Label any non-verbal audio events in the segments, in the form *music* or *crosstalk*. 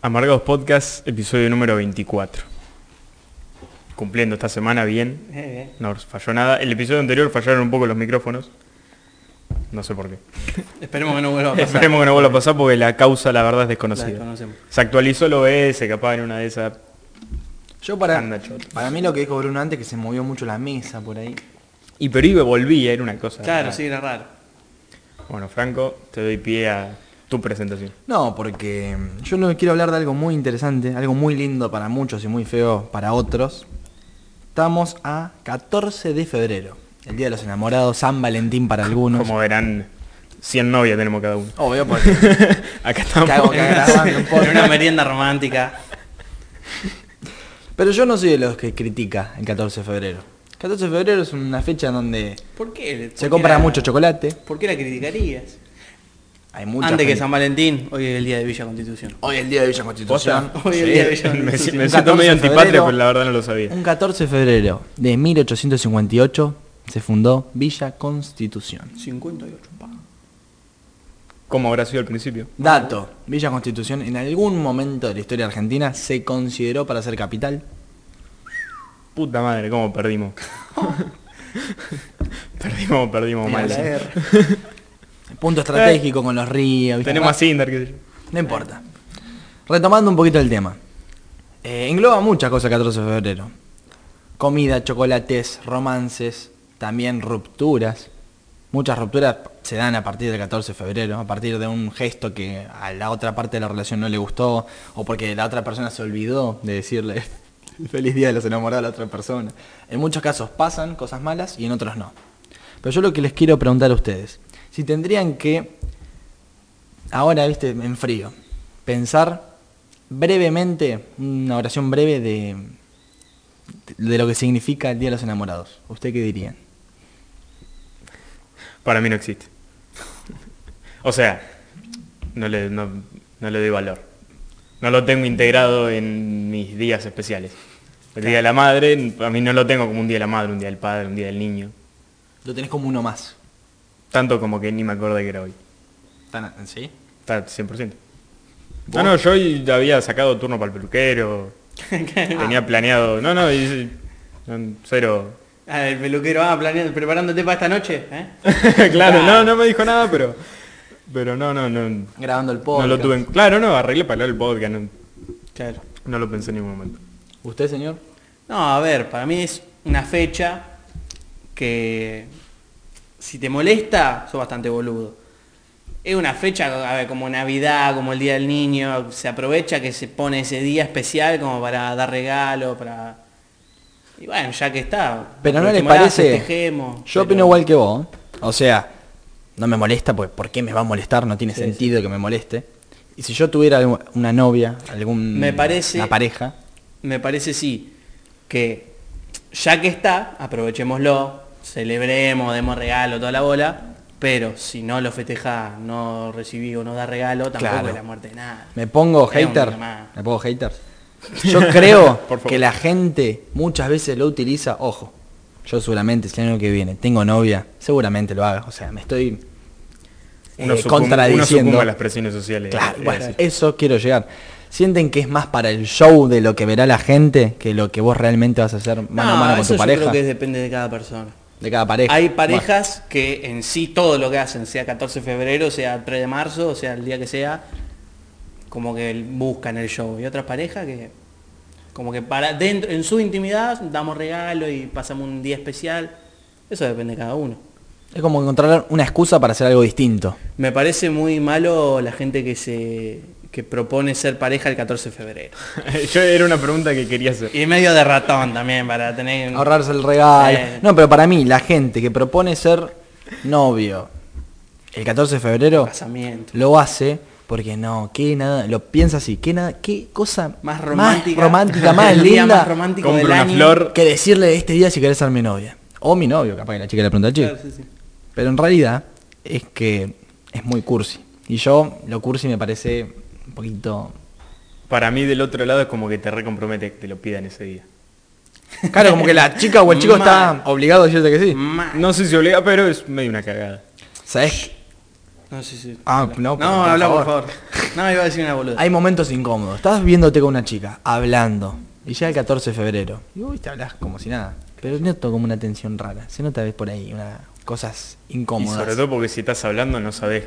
Amargados Podcast, episodio número 24. Cumpliendo esta semana bien, Eh, no falló nada. El episodio anterior fallaron un poco los micrófonos. No sé por qué. *laughs* Esperemos que no vuelva a pasar. Esperemos que no vuelva a pasar porque la causa la verdad es desconocida. Se actualizó el OBS, capaz en una de esas Yo para, anda para mí lo que dijo Bruno antes que se movió mucho la mesa por ahí. Y pero iba, volvía, era una cosa. Claro, rara. sí, era raro. Bueno, Franco, te doy pie a tu presentación. No, porque yo no quiero hablar de algo muy interesante, algo muy lindo para muchos y muy feo para otros. Estamos a 14 de febrero, el Día de los Enamorados, San Valentín para algunos. Como verán, 100 novias tenemos cada uno. Obvio, porque *laughs* Acá estamos. Cago que grabando un En una merienda romántica. *laughs* Pero yo no soy de los que critica el 14 de febrero. 14 de febrero es una fecha en donde ¿Por qué? se ¿Por compra la- mucho chocolate. ¿Por qué la criticarías? Hay mucha Antes que San Valentín, hoy es el día de Villa Constitución. Hoy es el Día de Villa Constitución. Hoy es el Sí. día de Villa me, *laughs* me Constitución. *laughs* Un siento 14 medio febrero. pero la verdad no lo sabía. Un 14 de febrero de 1858 se fundó Villa Constitución. 58, pa. ¿Cómo habrá sido al principio? Dato, Villa Constitución en algún momento de la historia argentina se consideró para ser capital. Puta madre, cómo perdimos. *laughs* perdimos, perdimos mal. Punto estratégico con los ríos. ¿viste? Tenemos a Cinder. No importa. Retomando un poquito el tema. Eh, engloba muchas cosas el 14 de febrero. Comida, chocolates, romances, también rupturas. Muchas rupturas se dan a partir del 14 de febrero, a partir de un gesto que a la otra parte de la relación no le gustó, o porque la otra persona se olvidó de decirle *laughs* feliz día de los enamorados a la otra persona. En muchos casos pasan cosas malas y en otros no. Pero yo lo que les quiero preguntar a ustedes, si tendrían que ahora, viste, en frío, pensar brevemente, una oración breve de, de lo que significa el Día de los Enamorados. ¿Usted qué dirían? Para mí no existe. o sea, no le, no, no le doy valor. No lo tengo integrado en mis días especiales. El Día de la Madre, a mí no lo tengo como un Día de la Madre, un Día del Padre, un Día del Niño. Lo tenés como uno más. Tanto como que ni me acordé que era hoy. ¿Tan- ¿Sí? Está 100%. No, no, yo hoy había sacado turno para el peluquero. *laughs* Tenía planeado. No, no, y- no, cero. Ah, el peluquero, ah, planeando, preparándote para esta noche, ¿eh? *laughs* claro, no, no me dijo nada, pero. Pero no, no, no. Grabando el No podcast. lo tuve en- Claro, no, arreglé para el podcast. No, Claro. no lo pensé en ningún momento. ¿Usted, señor? No, a ver, para mí es una fecha que si te molesta, sos bastante boludo. Es una fecha a ver, como Navidad, como el Día del Niño, se aprovecha que se pone ese día especial como para dar regalo, para... Y bueno, ya que está. Pero no les parece... festejemos, Yo pero- opino igual que vos. O sea, no me molesta, pues ¿por qué me va a molestar? No tiene Sí, sentido que me moleste. Y si yo tuviera una novia, algún... Me parece- Una pareja... Me parece sí, que ya que está, aprovechémoslo, celebremos, demos regalo, toda la bola, pero si no lo festeja, no recibí o no da regalo, tampoco Claro. es la muerte de nada. Me pongo hater. Me pongo hater. Yo *laughs* creo que la gente muchas veces lo utiliza, ojo, yo seguramente si el año que viene tengo novia, seguramente lo haga. O sea, me estoy eh, Uno, sucumbe, uno contradiciendo. a las presiones sociales. Claro, bueno, así. eso quiero llegar. ¿Sienten que es más para el show de lo que verá la gente que lo que vos realmente vas a hacer mano a No, mano con eso tu yo pareja? creo que depende de cada persona. De cada pareja. Hay Bueno, parejas que en sí todo lo que hacen, sea 14 de febrero, sea 3 de marzo, sea el día que sea, como que buscan el show. Y otras parejas que como que para dentro en su intimidad damos regalo y pasamos un día especial. Eso depende de cada uno. es como encontrar una excusa para hacer algo distinto. Me parece muy malo la gente que se que propone ser pareja el 14 de febrero. *laughs* Yo era una pregunta que quería hacer. Y medio de ratón también para tener Ahorrarse el regalo. Eh. No, pero para mí, la gente que propone ser novio el 14 de febrero casamiento. lo hace porque no, que nada, lo piensa así, que nada, qué cosa Más romántica. romántica, más *laughs* el día linda más romántico del una año. flor. que decirle este día si querés ser mi novia. O mi novio, capaz que la chica le pregunta al chico. Claro, sí, sí. Pero en realidad es que es muy cursi. Y yo, lo cursi me parece un poquito... Para mí del otro lado es como que te recompromete que te lo pidan ese día. Claro, como que la chica o el chico está *laughs* obligado a decirte que sí. Ma- No sé si obliga, pero es medio una cagada. ¿Sabes? No, sí, sí. Ah, Habla. no, no, por habla por favor. No, iba a decir una boluda. Hay momentos incómodos. Estás viéndote con una chica, hablando. Y llega el 14 de febrero. Y vos te hablas como si nada. Pero noto como una tensión rara. Se nota ves por ahí una, cosas Y incómodas. sobre todo porque si estás hablando no sabes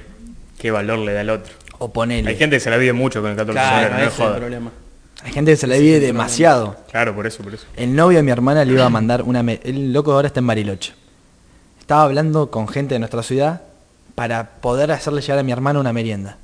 qué valor le da al otro. O ponele. Hay gente que se la vive mucho con el 14 de febrero, no es el problema. Hay gente que se la vive demasiado. Claro, por eso, por eso. El novio de mi hermana le iba a mandar una... El loco ahora está en Bariloche. Estaba hablando con gente de nuestra ciudad para poder hacerle llegar a mi hermana una merienda.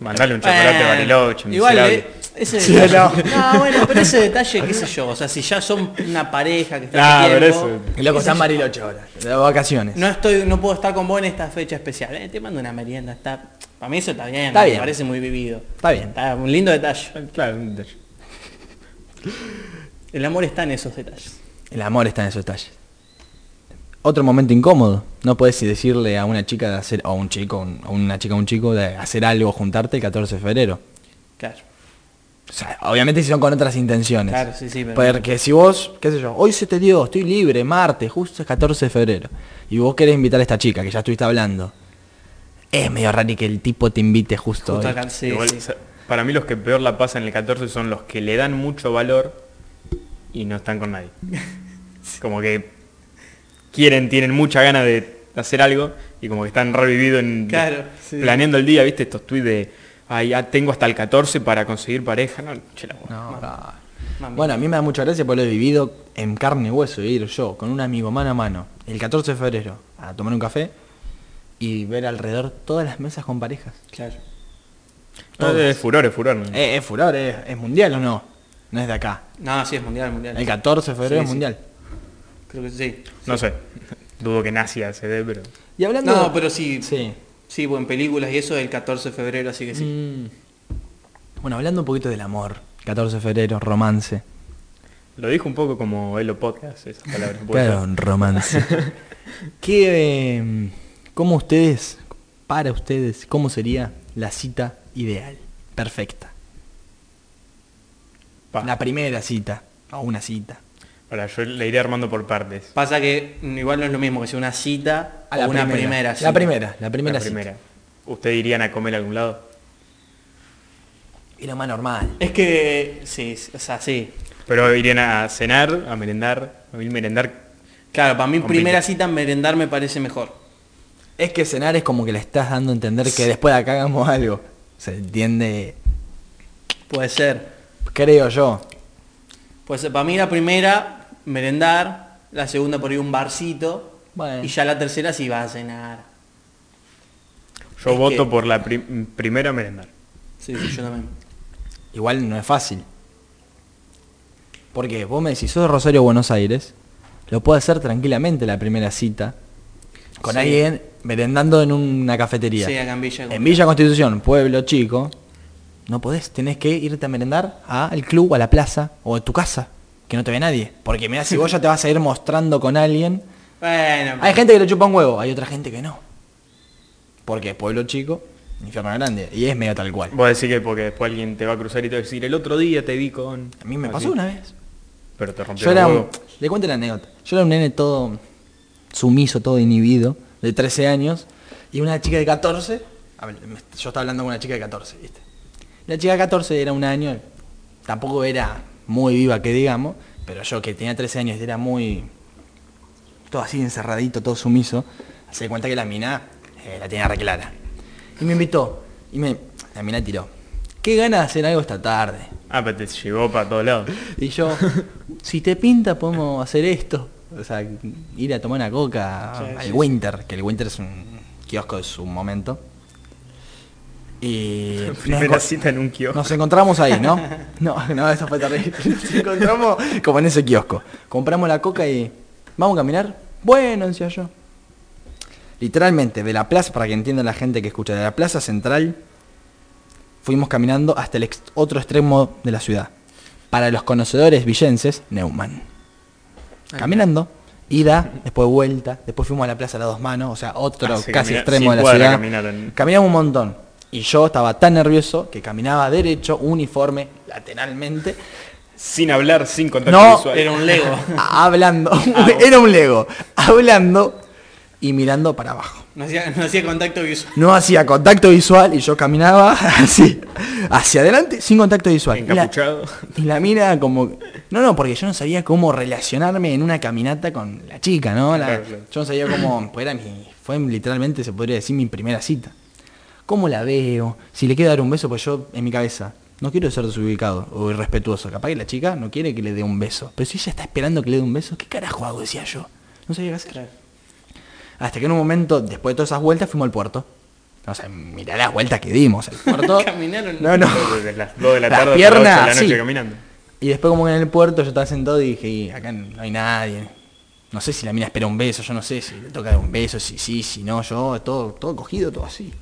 Mandale un chocolate Bueno, Bariloche, Igual, miserable. eh, ese Sí, detalle- no. *laughs* no, bueno, pero ese detalle, qué sé yo, o sea, si ya son una pareja que está Nah, hace pero tiempo, eso- El loco está en Bariloche ahora, de vacaciones. No estoy, no puedo estar con vos en esta fecha especial. Eh, te mando una merienda, está. Para mí eso está bien, Está me bien. parece muy vivido. Está bien. Está un lindo detalle. Claro, un detalle. El amor está en esos detalles. El amor está en esos detalles. Otro momento incómodo. No puedes decirle a una chica de hacer, o a un chico, un- a una chica o un chico de hacer algo, juntarte el 14 de febrero. Claro. O sea, obviamente si son con otras intenciones. Claro, sí, sí, pero- Porque si vos, qué sé yo, hoy se te dio, estoy libre, martes, justo es 14 de febrero. Y vos querés invitar a esta chica que ya estuviste hablando. Es medio raro que el tipo te invite justo, Justo hoy. acá, sí, Igual, sí. sa- para mí los que peor la pasan en el 14 son los que le dan mucho valor y no están con nadie. *laughs* Como que quieren, tienen mucha ganas de hacer algo y como que están revividos en Claro, sí. planeando el día, ¿viste? Estos tweets de ay, ya tengo hasta el 14 para conseguir pareja. No. No. Bueno, a mí me da mucha gracia porque lo he vivido en carne y hueso, ir yo con un amigo mano a mano el 14 de febrero a tomar un café y ver alrededor todas las mesas con parejas. Claro. Es furor, es furor. ¿no? Eh, es furor, es, es mundial o no? No es de acá. No, sí, es mundial, mundial. El 14 de febrero Sí, es sí. Creo que sí. No sé. Dudo que Nasia se dé, pero. Y hablando No, pero sí. Sí. Sí, pues en películas y eso del 14 de febrero, así que sí. Mm. Bueno, hablando un poquito del amor. 14 de febrero, romance. Lo dijo un poco como Elo Podcast, esa palabra. ¿puede *laughs* Claro, romance. *laughs* ¿Qué, eh, ¿Cómo ustedes, para ustedes, cómo sería la cita ideal? Perfecta. Pa. La primera cita. O una cita. Ahora, yo le iré armando por partes. Pasa que mm, igual no es lo mismo que sea una cita A o la una primera. primera. La cita. primera, la primera la cita. primera. ¿Ustedes irían a comer a algún lado? Y lo más normal. Es que, sí, sí, o sea, sí. Pero irían a cenar, a merendar, a mí merendar. Claro, para mí primera cita merendar me parece mejor. Es que cenar es como que le estás dando a entender que después de acá hagamos algo. Se entiende, Puede ser. creo yo. Pues para mí la primera, merendar, la segunda por ahí un barcito, Bueno. y ya la tercera sí va a cenar. Yo Es voto que- por la prim- primera merendar. Sí, sí, yo también. Igual no es fácil. Porque vos me decís, sos de Rosario, Buenos Aires, lo puedo hacer tranquilamente la primera cita con Sí. alguien merendando en una cafetería. Sí, acá en Villa. En Villa Constitución, pueblo chico, no podés, tenés que irte a merendar al club, a la plaza o a tu casa, que no te ve nadie. Porque mira, si vos ya te vas a ir mostrando con alguien, Bueno, hay gente que le chupa un huevo, hay otra gente que no. Porque es pueblo chico, infierno grande, y es medio tal cual. Vos decís que porque después alguien te va a cruzar y te va a decir, el otro día te vi con... A mí me así. pasó una vez. Pero te rompió Yo el era un, le cuento la anécdota. Yo era un nene todo sumiso, todo inhibido, de 13 años, y una chica de 14, a ver, me- yo estaba hablando con una chica de 14, ¿viste? La chica de 14 era un año, tampoco era muy viva que digamos, pero yo que tenía 13 años era muy todo así encerradito, todo sumiso, se cuenta que la mina eh, la tenía re clara. Y me invitó, y me, la mina tiró. ¿Qué ganas de hacer algo esta tarde? Ah, pero te llevó para todos lados. *laughs* Y yo, si te pinta, podemos hacer esto. O sea, ir a tomar una coca Sí, al sí, Winter, que el Winter es un kiosco de su momento. Y *laughs* Primera cita en un kiosco. nos encontramos ahí, ¿no? *laughs* No, no, eso fue terrible. Nos encontramos como en ese kiosco. Compramos la coca y... ¿Vamos a caminar? Bueno, decía yo. Literalmente, de la plaza, para que entienda la gente que escucha, de la plaza central, fuimos caminando hasta el ex- otro extremo de la ciudad. Para los conocedores villenses, Neumann. Caminando, ida, *laughs* después vuelta, después fuimos a la plaza de las dos manos, o sea, otro Ah, casi extremo de la ciudad. caminaron. Caminamos un montón. Y yo estaba tan nervioso que caminaba derecho, uniforme, lateralmente, Sin hablar, sin contacto No, visual. Era un Lego. *laughs* hablando, Ah, *laughs* era un Lego, hablando y mirando para abajo. No hacía, no hacía contacto visual. No hacía contacto visual y yo caminaba *laughs* así, hacia adelante, sin contacto visual. Y la, Encapuchado. y la mina como... No, no, porque yo no sabía cómo relacionarme en una caminata con la chica, ¿no? La- Claro, claro. Yo no sabía cómo... Pues era mi, fue literalmente, se podría decir, mi primera cita. ¿Cómo la veo? Si le quiero dar un beso, pues yo en mi cabeza no quiero ser desubicado o irrespetuoso. Capaz que la chica no quiere que le dé un beso. Pero si ella está esperando que le dé un beso, ¿qué carajo hago? Decía yo. No sabía qué hacer. Hasta que en un momento, después de todas esas vueltas, fuimos al puerto. O sea, mirá las vueltas que dimos al puerto. *laughs* Caminaron. No, no. Desde las 2 de la Las tarde hasta las piernas, 8 de la noche sí. caminando. Y después como que en el puerto yo estaba sentado y dije, "Y acá no hay nadie. No sé si la mina espera un beso, yo no sé si le toca dar un beso, si sí, si no, yo, todo, todo cogido, todo así.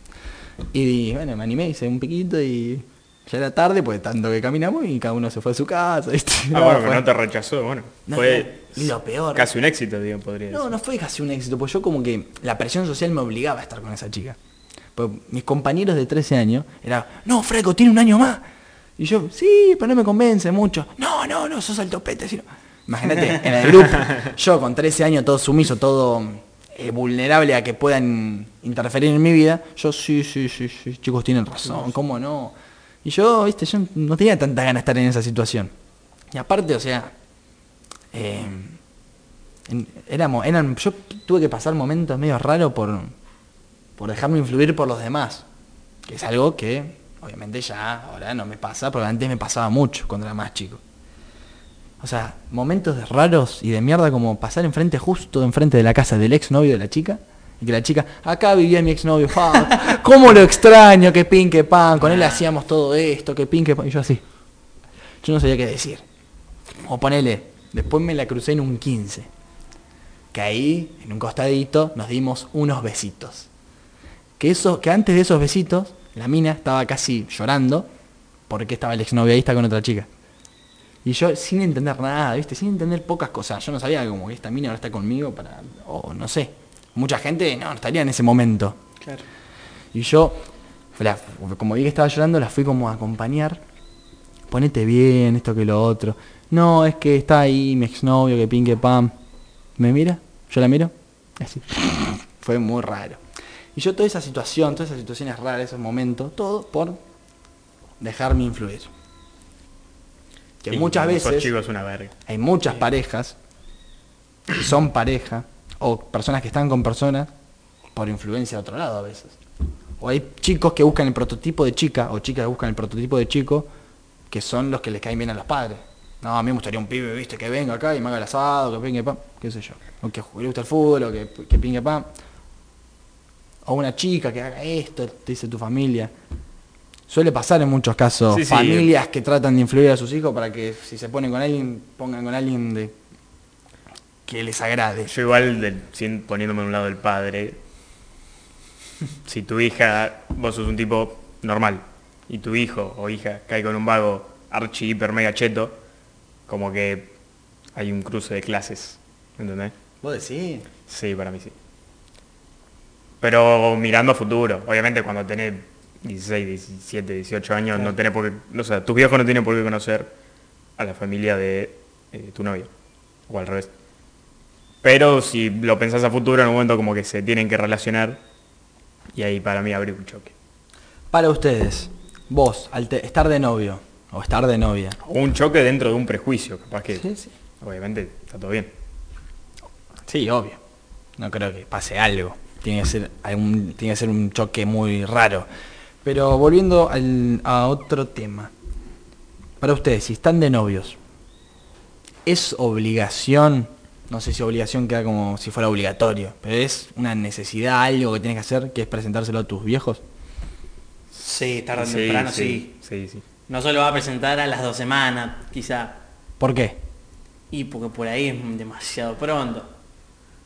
Y bueno, me animé, hice un piquito y ya era tarde, pues tanto que caminamos y cada uno se fue a su casa. *laughs* ¿viste? Ah, No, bueno, pero no te rechazó, bueno. No, fue lo peor. casi un éxito, digo, podría decir. No, no fue casi un éxito, pues yo como que la presión social me obligaba a estar con esa chica. Pues mis compañeros de 13 años era, no, Freco, tiene un año más. Y yo, sí, pero no me convence mucho. No, no, no, sos el topete. si no". Imagínate, en el grupo, *laughs* yo con 13 años, todo sumiso, todo eh, vulnerable a que puedan interferir en mi vida, yo, sí, sí, sí, sí, chicos tienen razón, ¿cómo no? Y yo, viste, yo no tenía tanta ganas de estar en esa situación. Y aparte, o sea, eh, en- éramos, eran, yo tuve que pasar momentos medio raros por, por dejarme influir por los demás. Que es algo que obviamente ya ahora no me pasa, pero antes me pasaba mucho cuando era más chico. O sea, momentos de raros y de mierda como pasar enfrente, justo enfrente de la casa del exnovio de la chica. Y que la chica, acá vivía mi exnovio, fa, *laughs* cómo lo extraño, que pin, que pan, con él hacíamos todo esto, que pin, que pan. Y yo así. Yo no sabía qué decir. O ponele, después me la crucé en un 15. Que ahí, en un costadito, nos dimos unos besitos. Que, eso, que antes de esos besitos, la mina estaba casi llorando porque estaba el exnovio ahí está con otra chica. Y yo sin entender nada, ¿viste? Sin entender pocas cosas. Yo no sabía como que esta mina ahora está conmigo para... O no sé. Mucha gente no, no estaría en ese momento. Claro. Y yo, la- como vi que estaba llorando, la fui como a acompañar. Ponete bien, esto que lo otro. No, es que está ahí mi exnovio, que pin, que pam. ¿Me mira? ¿Yo la miro? Así. *laughs* Fue muy raro. Y yo toda esa situación, todas esas situaciones raras, esos momentos, todo por dejarme influir. Que Y muchas veces una verga. hay muchas parejas que son pareja o personas que están con personas por influencia de otro lado a veces. O hay chicos que buscan el prototipo de chica o chicas que buscan el prototipo de chico que son los que les caen bien a los padres. No, a mí me gustaría un pibe, viste, que venga acá y me haga el asado, que pingue pam, qué sé yo. O que le gusta el fútbol, o que, que pingue pam. O una chica que haga esto, te dice tu familia. Suele pasar en muchos casos Sí, sí. familias que tratan de influir a sus hijos para que si se ponen con alguien, pongan con alguien de que les agrade. Yo igual, sin- poniéndome a un lado del padre, si tu hija, vos sos un tipo normal, y tu hijo o hija cae con un vago archi, hiper, mega cheto, como que hay un cruce de clases, ¿entendés? ¿Vos decís? Sí, para mí sí. Pero mirando a futuro, obviamente cuando tenés 16, 17, 18 años, no tenés por qué, o sea, tus viejos no tienen por qué conocer a la familia de eh, tu novia, o al revés. Pero si lo pensás a futuro, en un momento como que se tienen que relacionar, y ahí para mí habría un choque. Para ustedes, vos, al te- estar de novio o estar de novia. O un choque dentro de un prejuicio, capaz que, Sí, sí. obviamente, está todo bien. Sí, obvio. No creo que pase algo. Tiene que ser, algún- tiene que ser un choque muy raro. Pero volviendo al- a otro tema. Para ustedes, si están de novios, ¿es obligación? No sé si obligación queda como si fuera obligatorio, pero es una necesidad, algo que tienes que hacer, que es presentárselo a tus viejos. Sí, tarde o Sí, temprano sí. sí, sí. No se lo va a presentar a las dos semanas, quizá. ¿Por qué? Y porque por ahí es demasiado pronto.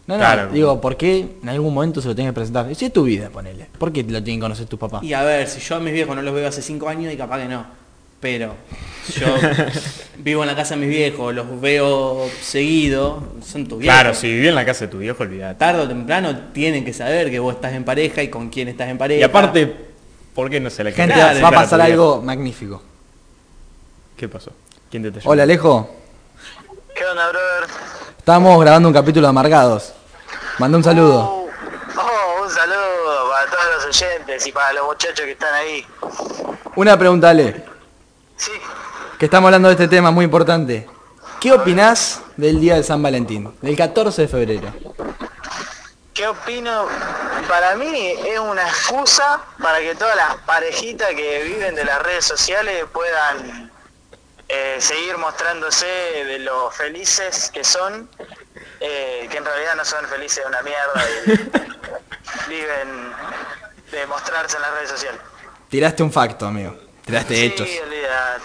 No, no, Claro. digo, ¿por qué en algún momento se lo tienes que presentar? Si es tu vida, ponele. ¿Por qué lo tienen que conocer tus papás? Y a ver, si yo a mis viejos no los veo hace cinco años y capaz que no. Pero yo *laughs* vivo en la casa de mis viejos, los veo seguido, son tus viejos. Claro, si viví en la casa de tu viejo, olvidate. Tarde o temprano tienen que saber que vos estás en pareja y con quién estás en pareja. Y aparte, ¿por qué no se la Gente, va a pasar viejo? algo magnífico. ¿Qué pasó? ¿Quién te? Hola, Alejo. ¿Qué onda, brother? Estamos grabando un capítulo de Amargados. Manda un saludo. Oh, oh, un saludo oyentes y para los muchachos que están ahí. Una pregunta, Ale, Sí, que estamos hablando de este tema muy importante. ¿Qué opinás del día de San Valentín? Del 14 de febrero. ¿qué opino? Para mí es una excusa para que todas las parejitas que viven de las redes sociales puedan eh, seguir mostrándose de lo felices que son, eh, que en realidad no son felices de una mierda y *laughs* viven de mostrarse en las redes sociales. Tiraste un facto, amigo. Tiraste Sí, hechos. olvidate.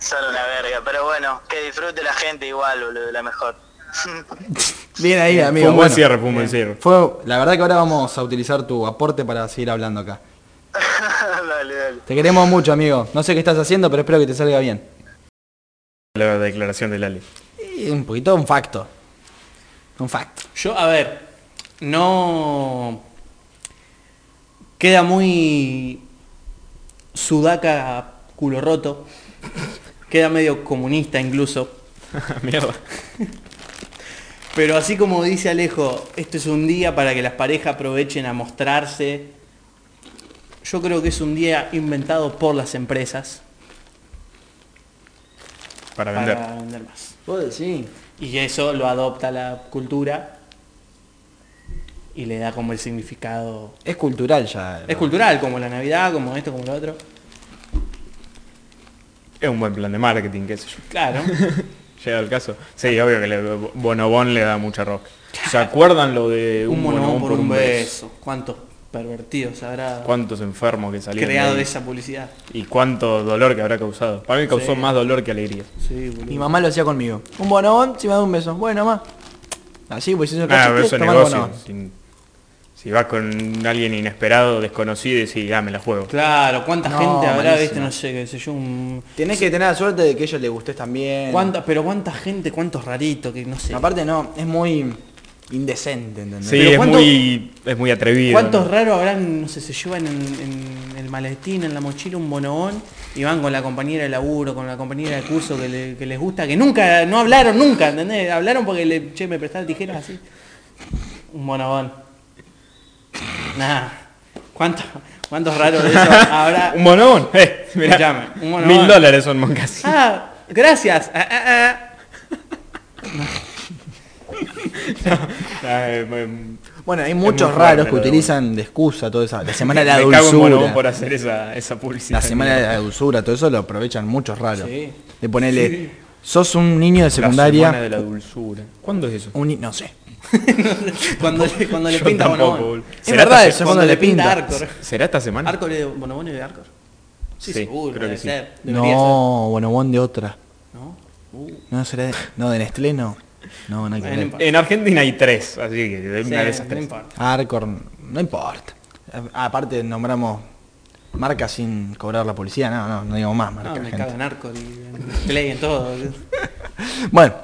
Son una verga, pero bueno, que disfrute la gente igual, boludo, la mejor. *laughs* Bien ahí, amigo. Fue un buen Bueno, cierre, fue un buen cierre. fue, la verdad que ahora vamos a utilizar tu aporte para seguir hablando acá. *laughs* dale, dale. Te queremos mucho, amigo. No sé qué estás haciendo, pero espero que te salga bien. La declaración del Ali. Y un poquito un facto. Un facto. Yo, a ver, no... Queda muy sudaca culo roto. Queda medio comunista incluso. *laughs* Mierda. Pero así como dice Alejo, esto es un día para que las parejas aprovechen a mostrarse. Yo creo que es un día inventado por las empresas Para vender. para vender más. ¿Vos decís? Y eso lo adopta la cultura y le da como el significado. Es cultural ya. Es cultural, como la Navidad, como esto, como lo otro. Es un buen plan de marketing, qué sé yo. Claro. *laughs* Llega el caso. Sí, obvio que le, Bonobón le da mucha rock. ¿Se acuerdan lo de un monobón por un beso. ¿Cuántos pervertidos habrá ¿Cuántos enfermos que salieron? creado de esa publicidad? Y cuánto dolor que habrá causado. Para mí causó Sí. más dolor que alegría. Sí, boludo. Mi mamá lo hacía conmigo. Un bonobón, si me da un beso. Bueno, mamá. Así, pues Ah, eso es toma el negocio. Si, si vas con alguien inesperado, desconocido y decís, ah, me la juego. Claro, ¿cuánta No, gente habrá, malísimo. viste, no sé, qué sé yo, un... Tenés que tener la suerte de que ellos les gustes también. ¿Cuánta, pero cuánta gente, cuántos raritos, que no sé. Aparte no, es muy indecente, ¿entendés? Sí, es ¿cuánto- muy, es muy atrevido. ¿Cuántos ¿no? raros habrán, no sé, se llevan en, en el maletín, en la mochila, un bonobón y van con la compañera de laburo, con la compañera de curso que, le- que les gusta, que nunca, no hablaron nunca, ¿entendés? Hablaron porque le, che, me prestaron tijeras así. Un bonobón. Nada. ¿Cuántos, ¿Cuántos raros de eso *laughs* habrá? Un monobón, eh, mirá. Un. Mil dólares son casi. Ah, gracias. Ah, ah, ah. *laughs* *laughs* Ah, eh, Bueno, hay muchos raros que utilizan de excusa todo eso. La semana de *laughs* la dulzura. por hacer esa, esa publicidad. La semana de la dulzura, todo eso lo aprovechan muchos raros. Sí. De ponerle, sos un niño de La semana secundaria. de la dulzura. ¿Cuándo es eso? Un *laughs* no sé. Cuando le, cuando le pinta tampoco, bonobón. Es ¿Será verdad eso, cuando le pinta. Arcor. ¿Será esta semana? ¿Arcor de bonobón y de Arcor? Sí, Sí, seguro, creo que sí. ser. No, bonobón de otra. ser. ¿No? Uh, No, será de, no, de Nestlé no. No, no hay no importa. En Argentina hay tres, así que sí, una de esas no tres. importa. Arcor, no importa. Aparte nombramos marcas sin cobrar la policía, no, no, no digamos más No, marcas. me gente. cago en Arcor y en Play, en todo. *laughs* Bueno,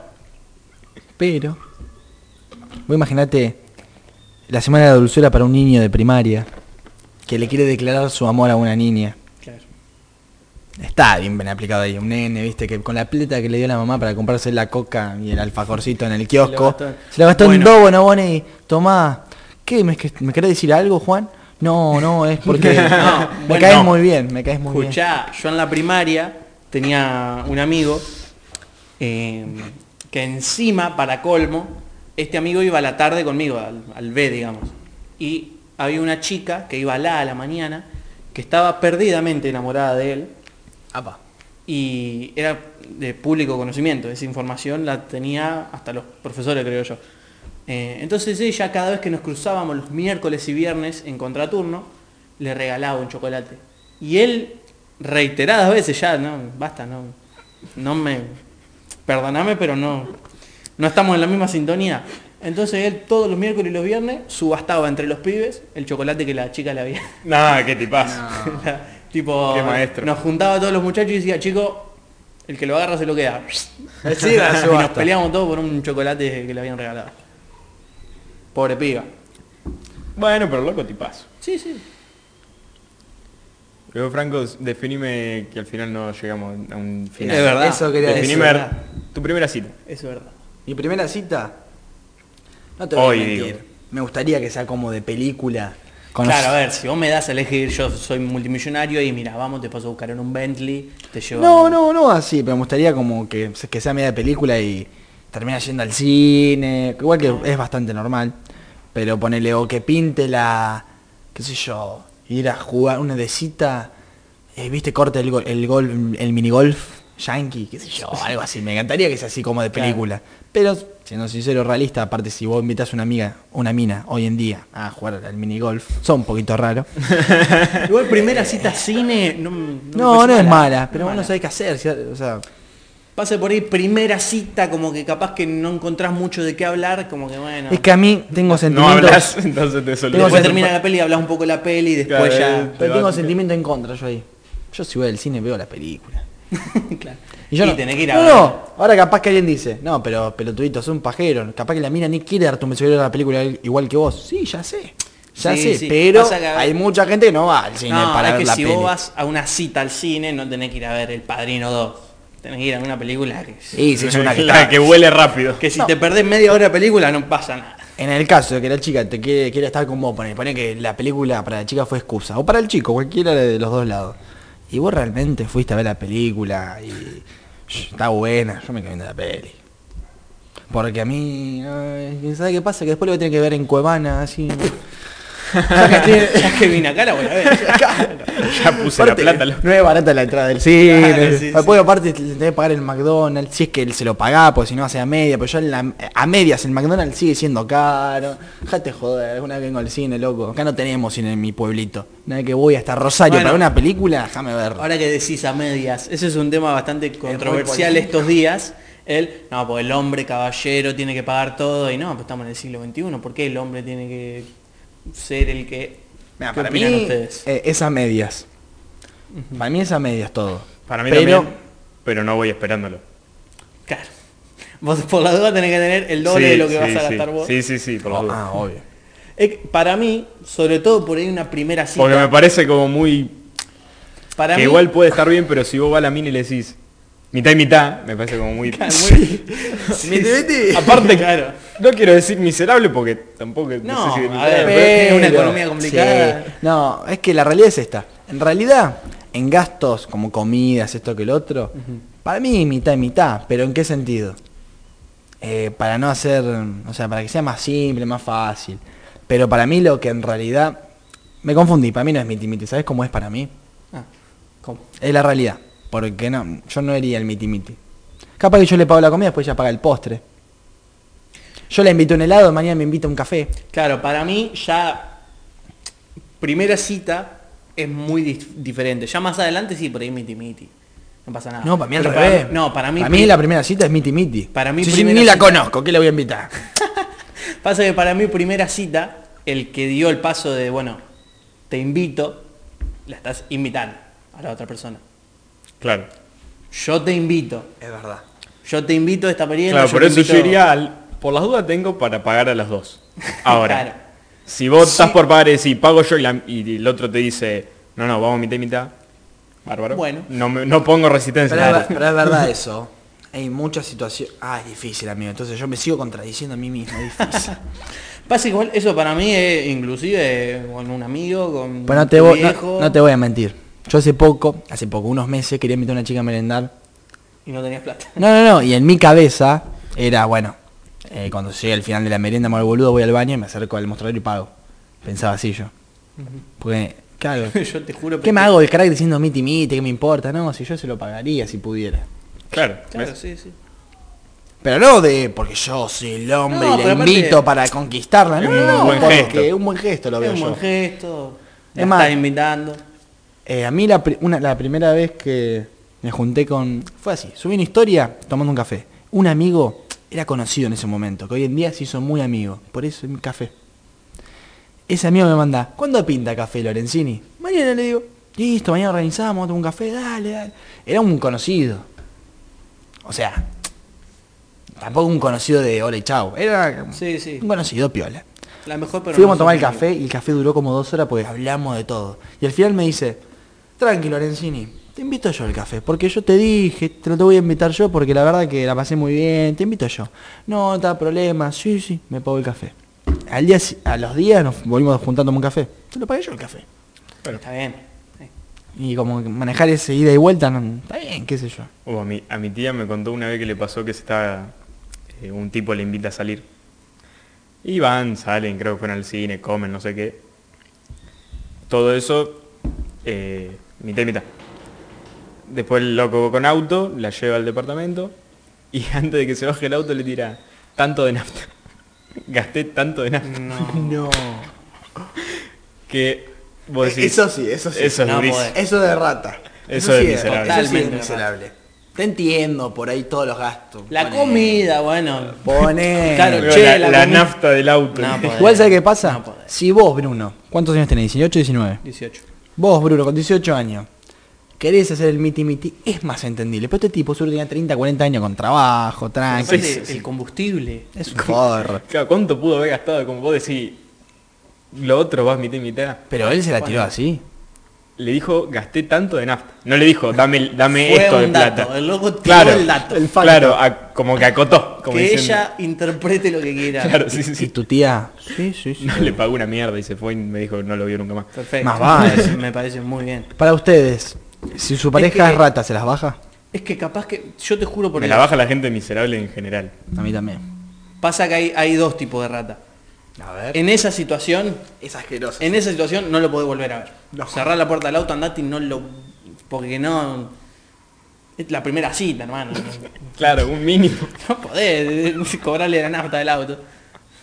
pero vos imaginate la semana de la dulzura para un niño de primaria que le quiere declarar su amor a una niña. Está bien, bien aplicado ahí, un nene, viste, que con la plata que le dio la mamá para comprarse la coca y el alfajorcito en el kiosco, se lo gastó en dos bonobones y tomá, ¿qué? ¿Me, ¿Me querés decir algo, Juan? No, no, es porque *laughs* No, me bueno, caes no. muy bien, me caes muy bien. Escuchá, yo en la primaria tenía un amigo eh, que encima, para colmo, este amigo iba a la tarde conmigo, al, al B, digamos. Y había una chica que iba a la a la mañana, que estaba perdidamente enamorada de él, Apa. y era de público conocimiento, esa información la tenía hasta los profesores, creo yo. Eh, entonces ella, cada vez que nos cruzábamos los miércoles y viernes en contraturno, le regalaba un chocolate. Y él, reiteradas veces ya, no, basta, no, no me, perdoname, pero no, no estamos en la misma sintonía. Entonces él todos los miércoles y los viernes subastaba entre los pibes el chocolate que la chica le había Nah, qué tipazo. *laughs* tipo, Qué maestro. nos juntaba a todos los muchachos y decía, chico, el que lo agarra se lo queda. *laughs* Sí, y nos peleamos todos por un chocolate que le habían regalado. Pobre piba. Bueno, pero loco tipazo. Sí, sí. Luego, Franco, definime que al final no llegamos a un final. Es verdad. Eso quería decir. Definime verdad. tu primera cita. Eso es verdad. Mi primera cita, no te voy Hoy, a mentir. digo. Me gustaría que sea como de película, Claro, a ver, si vos me das a elegir, yo soy multimillonario y mira, vamos, te paso a buscar en un Bentley, te llevo... No, no, no así, pero me gustaría como que, que sea media película y termina yendo al cine, igual que es bastante normal, pero ponele o que pinte la, qué sé yo, ir a jugar una de cita, eh, viste, corte el, gol, el, gol, el minigolf yankee, qué sé yo, algo así, me encantaría que sea así como de Claro. película, pero siendo sincero, realista, aparte si vos invitas a una amiga, una mina, hoy en día, a jugar al minigolf, son un poquito raro. *laughs* Igual primera cita cine, no, No, no es mala, pero no vos no sabés qué hacer, o sea... Pase por ahí primera cita, como que capaz que no encontrás mucho de qué hablar, como que bueno. Es que a mí tengo No sentimientos... hablas, entonces te soltás. Después termina la peli, hablas un poco de la peli y después Claro, ya... eh. Pero Te tengo sentimiento en contra yo ahí. Yo si voy al cine veo la película. *laughs* claro. Y yo no, tenés que ir a no, ahora capaz que alguien dice, no, pero pelotudito, es un pajero. Capaz que la mina ni quiere darte un beso ver la película igual que vos. Sí, ya sé. Ya Sí, sé, sí. pero que- hay mucha gente que no va al cine No, para es ver que la si peli. vos vas a una cita al cine, no tenés que ir a ver El Padrino 2. Tenés que ir a una película que... Sí, sí, es una que *laughs* La está- que huele rápido. Que si te perdés media hora de película no pasa nada. En el caso de que la chica te quiere, quiere estar con vos, pone, pone que la película para la chica fue excusa, o para el chico, cualquiera de los dos lados. Y vos realmente fuiste a ver la película y está buena, yo me quedé viendo la peli. Porque a mí, ¿sabes qué pasa? Que después lo voy a tener que ver en Cuevana, así. *laughs* Ya que tiene- *laughs* Ya que vine acá la voy a ver. *laughs* Ya puse Aparte, la plata. No es barata la entrada del cine. Claro, sí, Después aparte le tenés que pagar el McDonald's, si es que él se lo pagá, porque si no hace a media, pero yo en la- a medias el McDonald's sigue siendo caro. Dejate joder, una vez vengo al cine, loco. Acá no tenemos cine en mi pueblito. Una vez que voy hasta Rosario Bueno. para una película, déjame ver. Ahora que decís a medias, ese es un tema bastante controversial estos días. El, no, porque el hombre caballero tiene que pagar todo y no, pues estamos en el siglo XXI. ¿Por qué el hombre tiene que ser el que... Mira, ¿Qué para mí ustedes? eh, es a medias. Para mí es a medias todo. Para mí pero, también, pero no voy esperándolo. Claro. Vos por la duda tenés que tener el doble Sí, de lo que sí, vas a sí. gastar vos. Sí, sí, sí, por la duda. Ah, obvio. Es que para mí, sobre todo por ahí una primera cita. Porque me parece como muy... para que mí, igual puede estar bien, pero si vos vas a la mina y le decís mitad y mitad, me parece como muy... *laughs* muy- Miti, *laughs* miti. Aparte, Claro. No quiero decir miserable porque tampoco... No, sé si es a miserable, ver, pero- es una economía complicada. sí. No, es que la realidad es esta. En realidad, en gastos como comidas, esto que el otro, para mí mitad y mitad, pero ¿en qué sentido? Eh, para no hacer, o sea, para que sea más simple, más fácil. Pero para mí lo que en realidad, me confundí, para mí no es miti miti, ¿sabes cómo es para mí? Ah, ¿cómo? Es la realidad, porque no, yo no haría el miti miti. Capaz que yo le pago la comida, después ella paga el postre. Yo le invito un helado, mañana me invita un café. Claro, para mí ya primera cita es muy dif- diferente. Ya más adelante sí, por ahí miti miti. No pasa nada. No, para mí al Pero revés. no, para mí, Para mí la primera cita es miti miti. Para mí Sí, sí, primera ni la cita- conozco, ¿qué le voy a invitar? *laughs* pasa que para mí primera cita, el que dio el paso de, bueno, te invito, la estás invitando a la otra persona. Claro. Yo te invito. Es verdad. Yo te invito a esta merienda. Claro, yo por eso yo invito- iría al... Por las dudas tengo para pagar a las dos. *laughs* Ahora, Claro. si vos estás por pagar y decís, pago yo y, la- y el otro te dice, no, no, vamos mitad y mitad. Bárbaro. Bueno. No, me- no pongo resistencia. Pero, es, ver- pero es verdad *laughs* eso. Hay muchas situaciones. Ah, es difícil, amigo. Entonces yo me sigo contradiciendo a mí mismo. Es difícil. *laughs* Pasa igual eso para mí es inclusive con un amigo, con Pues no te, voy, no te voy a mentir. Yo hace poco, hace poco, unos meses, quería invitar a una chica a merendar. y no tenías plata. No, no, no. Y en mi cabeza era, bueno, eh, cuando llegue al final de la merienda, me hago el boludo, voy al baño y me acerco al mostrador y pago. Pensaba así yo. Porque, claro. *laughs* Yo te juro ¿Qué me hago el crack diciendo miti miti? ¿Qué me importa? No, si yo se lo pagaría si pudiera. Claro. Claro, ¿ves? sí, sí. Pero no de porque yo soy el hombre No, y la invito para conquistarla. No, Es un no, buen porque gesto. un buen gesto lo Es veo un yo. buen gesto. Es Es más- más, invitando. Eh, a mí la, pri- una- la primera vez que me junté con... Fue así, subí una historia tomando un café. Un amigo era conocido en ese momento, que hoy en día se hizo muy amigo. Por eso mi café. Ese amigo me manda, ¿cuándo pinta café Lorenzini? Mañana le digo, listo, mañana organizamos, tomo un café, dale, dale. Era un conocido. O sea, tampoco un conocido de hola y chau. Era Sí, sí. un conocido piola. La mejor pero Fuimos no a tomar el café y el café duró como dos horas porque hablamos de todo. Y al final me dice, tranqui Lorenzini, te invito yo al café, porque yo te dije, te lo te voy a invitar yo porque la verdad que la pasé muy bien, te invito yo. No, no te da problema, sí, sí, me pago el café. Al día, a los días nos volvimos juntando un café. Se lo pagué yo el café. Está bien. Sí. Y como que manejar ese ida y vuelta, no, está bien, qué sé yo. A, mi, a mi tía me contó una vez que le pasó que se estaba, eh, un tipo le invita a salir. Y van, salen, creo que fueron al cine, comen, no sé qué. Todo eso, eh, mitad y mitad. Después el loco con auto, la lleva al departamento y *laughs* antes de que se baje el auto le tira tanto de nafta. *laughs* Gasté tanto de nafta No. No. que vos decís, Eso sí, eso sí. Eso es No durísimo. podés. Eso de rata. Eso es sí miserable. Eso sí es Totalmente miserable. Te entiendo por ahí todos los gastos. La comida, bueno. Pone. *laughs* Claro, Pero che, la, la la nafta del auto. No, podés. Igual sabe qué pasa? No podés. si vos, Bruno, ¿cuántos años tenés? ¿18 19? 18. Vos, Bruno, con 18 años, querés hacer el miti miti, es más entendible. Pero este tipo seguro tenía 30, 40 años con trabajo, tranqui. Aparte, sí, sí. el combustible. Es un *laughs* forro. Claro, ¿Cuánto pudo haber gastado? Como vos decís, lo otro vas mitad y mitad. Pero él se la tiró Bueno. así. Le dijo, gasté tanto de nafta. No le dijo, dame, dame Fue esto de dato, plata. el loco tiró claro, el dato. El claro, a- como que acotó. Como que diciendo, ella interprete lo que quiera. *laughs* Claro, sí, sí, Y sí. tu tía. Sí, sí, sí. No le pagó una mierda y se fue y me dijo no lo vio nunca más. Perfecto. Más *laughs* vale. Me parece muy bien. Para ustedes, si su pareja es, que- rata, ¿se las baja? Es que capaz que, yo te juro por Me la baja la gente miserable en general. A mí también. Pasa que hay, hay dos tipos de rata. A ver. En esa situación, Es asqueroso. en esa situación no lo podés volver a ver. No. Cerrar la puerta del auto, andate y no lo... Porque no... Es la primera cita, hermano. *laughs* Claro, un mínimo. No podés eh, cobrarle la nafta del auto.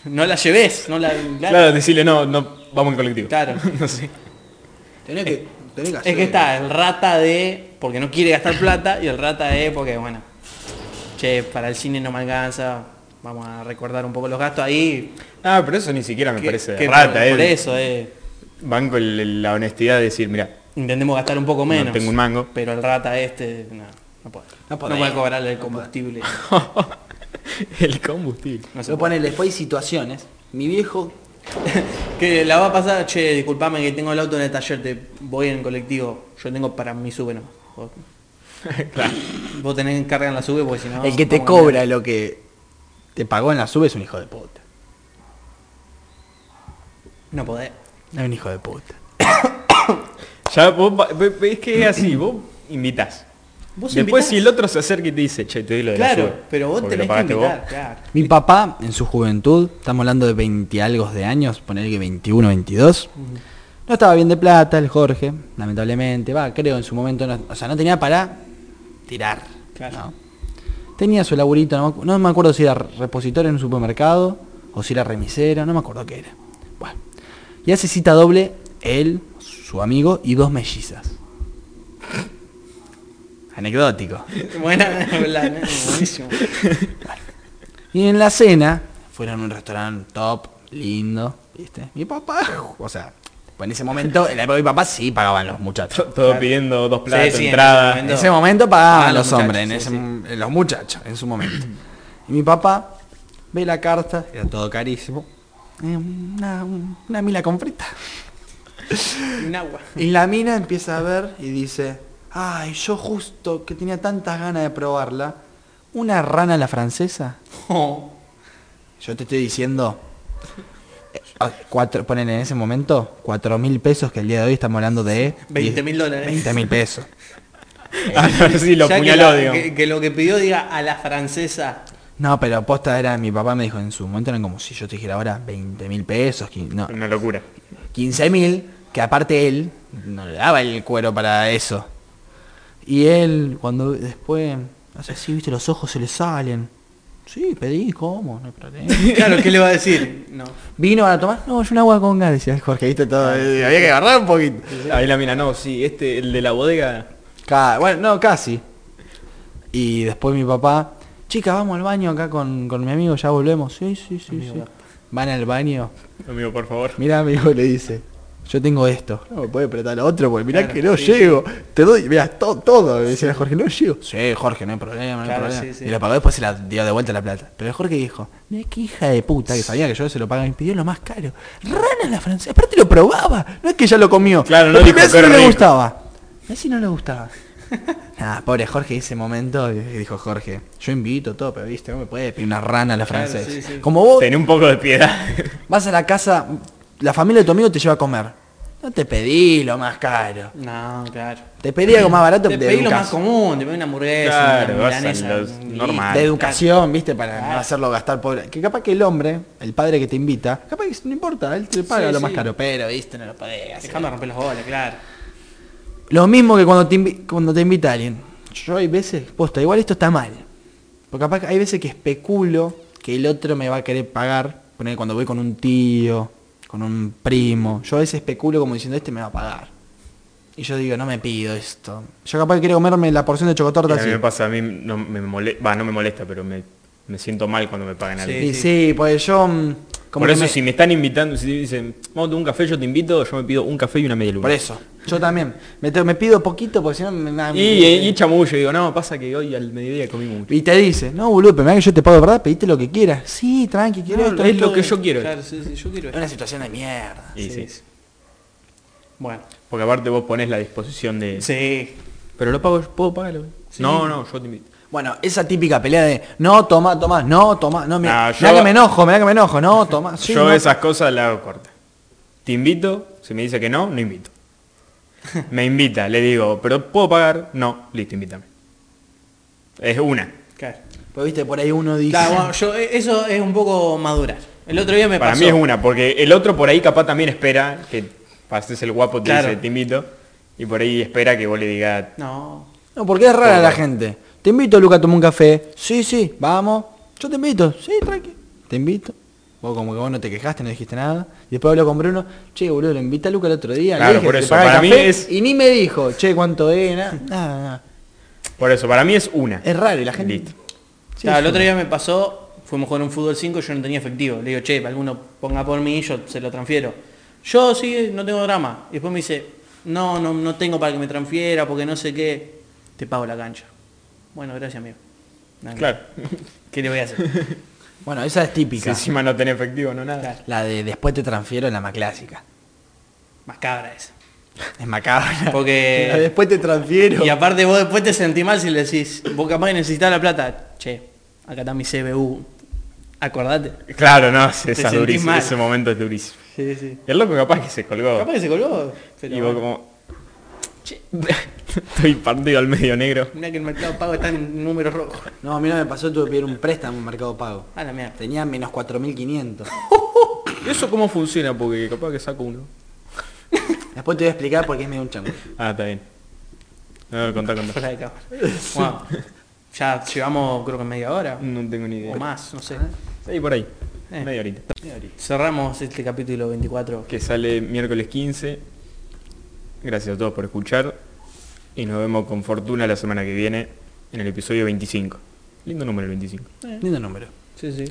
No la lleves, no la... Claro, decirle no, no, vamos en colectivo. Claro. *laughs* no sé. Tenés que, tenés que hacer- Es que está el rata de porque no quiere gastar plata y el rata de porque, bueno, che, para el cine no me alcanza, vamos a recordar un poco los gastos ahí. Ah, pero eso ni siquiera me que- parece que rata, por, eh. por eso, eh, Van con el- la honestidad de decir, mira, intentemos gastar un poco menos. tengo un mango. Pero el rata este, no, no puede. No No, puede cobrarle el combustible. *laughs* el combustible. No se Lo pone, después hay situaciones. Mi viejo *laughs* Que la va a pasar, che, disculpame que tengo el auto en el taller, te voy en colectivo. Yo tengo para mi sube nomás. Vos, *laughs* claro. vos tenés que cargar en la sube porque si no. el que te a cobra lo que te pagó en la sube es un hijo de puta. No podés. Es un hijo de puta. *coughs* Ya vos, es que es así, vos invitas. Vos Después invitás. si el otro se acerca y te dice, che, te doy lo de la Claro, sube", pero vos tenés que pagaste vos. invitar, claro. Mi papá, en su juventud, estamos hablando de 20 algo de años, poner que 21, 22, no estaba bien de plata el Jorge, lamentablemente, va, creo en su momento, no- o sea, no tenía para tirar. Claro. ¿no? Tenía su laburito, no, no me acuerdo si era repositorio en un supermercado o si era remisero, no me acuerdo qué era. Bueno, y hace cita doble él, su amigo y dos mellizas. Anecdótico. *laughs* Buena, la- *laughs* buenísimo. Y en la cena, fueron a un restaurante top, lindo, ¿viste? Mi papá, o sea, pues en ese momento, en la época de mi papá sí pagaban los muchachos. Todo Claro. pidiendo dos platos, Sí, sí, en entrada. ese En ese momento pagaban Ah, los los hombres, en ese sí, los muchachos, en su momento. Y mi papá ve la carta, era todo carísimo. eh, Una, una mila con frita. Un agua. Y la mina empieza a ver y dice, ay, yo justo que tenía tantas ganas de probarla, una rana a la francesa. Oh, Yo te estoy diciendo, eh, cuatro, ponen en ese momento, cuatro mil pesos que el día de hoy estamos hablando de... 20 mil dólares. 20 mil pesos. Ah, no, sí, lo que, puñaló, que- que lo que pidió diga a la francesa. No, pero posta era, mi papá me dijo en su momento eran como si yo te dijera ahora 20 mil pesos, no, Una locura. 15 mil, que aparte él no le daba el cuero para eso. Y él, cuando después, hace así, viste, los ojos se le salen. Sí, pedí, ¿cómo? No hay problema. *laughs* Claro, ¿qué le va a decir? No. ¿Vino a tomar? No, yo un agua con gas, decía Jorge, viste todo. eh, Había que agarrar un poquito. Ahí la mina, no, sí, este, el de la bodega. Ca- bueno, no, casi. Y después mi papá, chica, vamos al baño acá con, con mi amigo, ya volvemos. Sí, sí, sí, Amigo, sí. va. Van al baño. Amigo, por favor. Mira, amigo, le dice, yo tengo esto. No me puede apretar lo otro, porque mirá Claro, que no sí, llego. Te doy, mirá, todo, todo. Me decía Jorge, no llego. Sí, Jorge, no hay problema, no hay problema. sí, sí. Y lo pagó después se la dio de vuelta la plata. Pero Jorge dijo, mira qué hija de puta, que sabía que yo se lo pagaba y me pidió lo más caro. Rana la francesa. Aparte lo probaba. No es que ya lo comió. Claro, no Lo dijo era no le gustaba. A si no le gustaba. *laughs* Ah, pobre Jorge, ese momento que dijo Jorge, yo invito todo, pero viste, no me puede pedir una rana a la Claro, francesa. sí, sí. Como vos Ten un poco de piedad. vas a la casa, la familia de tu amigo te lleva a comer. No te pedí lo más caro. No, claro. Te pedí algo más barato Te de, pedí lo más común, te pedí una hamburguesa, Claro, una milanesa, los un- normal. de educación, viste, para no hacerlo gastar pobre. Que capaz que el hombre, el padre que te invita, capaz que no importa, él te paga Sí, lo sí. más caro, pero viste, no lo podés. Dejando de romper los bolas, claro. Lo mismo que cuando te, cuando te invita alguien. Yo hay veces, posta, igual esto está mal. Porque capaz que hay veces que especulo que el otro me va a querer pagar. Poner cuando voy con un tío, con un primo. Yo a veces especulo como diciendo, este me va a pagar. Y yo digo, no me pido esto. Yo capaz que quiero comerme la porción de Y chocotorta a mí me pasa, a mí no me molesta, va, no me molesta, pero me, me siento mal cuando me pagan algo. Sí. Y sí, pues yo... Como Por eso me- si me están invitando, si dicen, vamos a tomar un café, yo te invito, yo me pido un café y una media luna. Por eso. Yo también. Me, te- me pido poquito porque si no me... me- Y, y, y chamullo, digo, no, pasa que hoy al mediodía comí mucho. Y te dice, no, boludo, pero que yo te pago de verdad, pedite lo que quieras. Sí, tranqui, quiero No, esto. es lo que yo quiero. Claro, sí, sí, yo quiero Es una situación de mierda. Y Sí. sí. Bueno, Porque aparte vos ponés la disposición de... sí. Pero lo pago, ¿puedo pagarlo? Sí. No, no, yo te invito. Bueno, esa típica pelea de no, toma, toma, no, toma, no, mira, yo- que me enojo, mirá que me enojo, no, *laughs* toma. sí, yo no. esas cosas las hago corta. Te invito, si me dice que no, no invito. *laughs* Me invita, le digo, pero ¿puedo pagar? No, listo, invítame. Es una. Claro. Pues viste, por ahí uno dice. Claro, bueno, yo, eh, eso es un poco madurar. El otro día me Para pasó. mí es una, porque el otro por ahí capaz también espera que pases el guapo, te Claro. dice, te invito, y por ahí espera que vos le digas, No. No, porque es rara la gente. Te invito, Luca, a tomar un café. Sí, sí, vamos. Yo te invito. Sí, tranqui. Te invito. Vos como que vos no te quejaste, no dijiste nada. Y después hablo con Bruno. Che, boludo, lo invita a Luca el otro día. le Claro, dije por eso, el para mí es- Y ni me dijo, che, cuánto es, nada, *laughs* nada, nada. por eso, para mí es una. Es raro y la gente... Listo. Sí, Claro, el otro día me pasó, fuimos a jugar un fútbol 5, yo no tenía efectivo. Le digo, che, alguno ponga por mí, yo se lo transfiero. Yo sí, no tengo drama. Y después me dice, no, no, no tengo para que me transfiera, porque no sé qué. Te pago la cancha. Bueno, gracias, amigo. Nada, Claro. ¿Qué le voy a hacer? *laughs* Bueno, esa es Si típica. encima no tenés efectivo, no nada. Claro. La de después te transfiero es la más clásica. Más cabra esa. Es macabra. *laughs* La Porque... después te transfiero. Y aparte vos después te sentís mal si le decís, vos capaz que necesitas la plata. Che, acá está mi CBU. Acordate. Claro, no, esa es durísimo, mal. ese momento es durísimo. Sí, sí. El loco capaz que se colgó. Capaz que se colgó. Pero y vos bueno. como... "Che, *laughs* Estoy partido al medio negro. Mirá que el mercado pago está en números rojos. No, a mí no me pasó, tuve que pedir un préstamo en Mercado Pago. A la mierda. Tenía menos 4.500. *laughs* ¿Eso cómo funciona? Porque capaz que saco uno. *laughs* Después te voy a explicar por qué es medio un chango. Ah, está bien. No, contá, contá. Fuera de cámara. Ya llevamos creo que media hora. No tengo ni idea. O más, no sé. Sí, por ahí. Eh. Media horita. Cerramos este capítulo 24. Que sale miércoles 15. Gracias a todos por escuchar. Y nos vemos con fortuna la semana que viene en el episodio 25. Lindo número el 25. Lindo número. Sí, sí.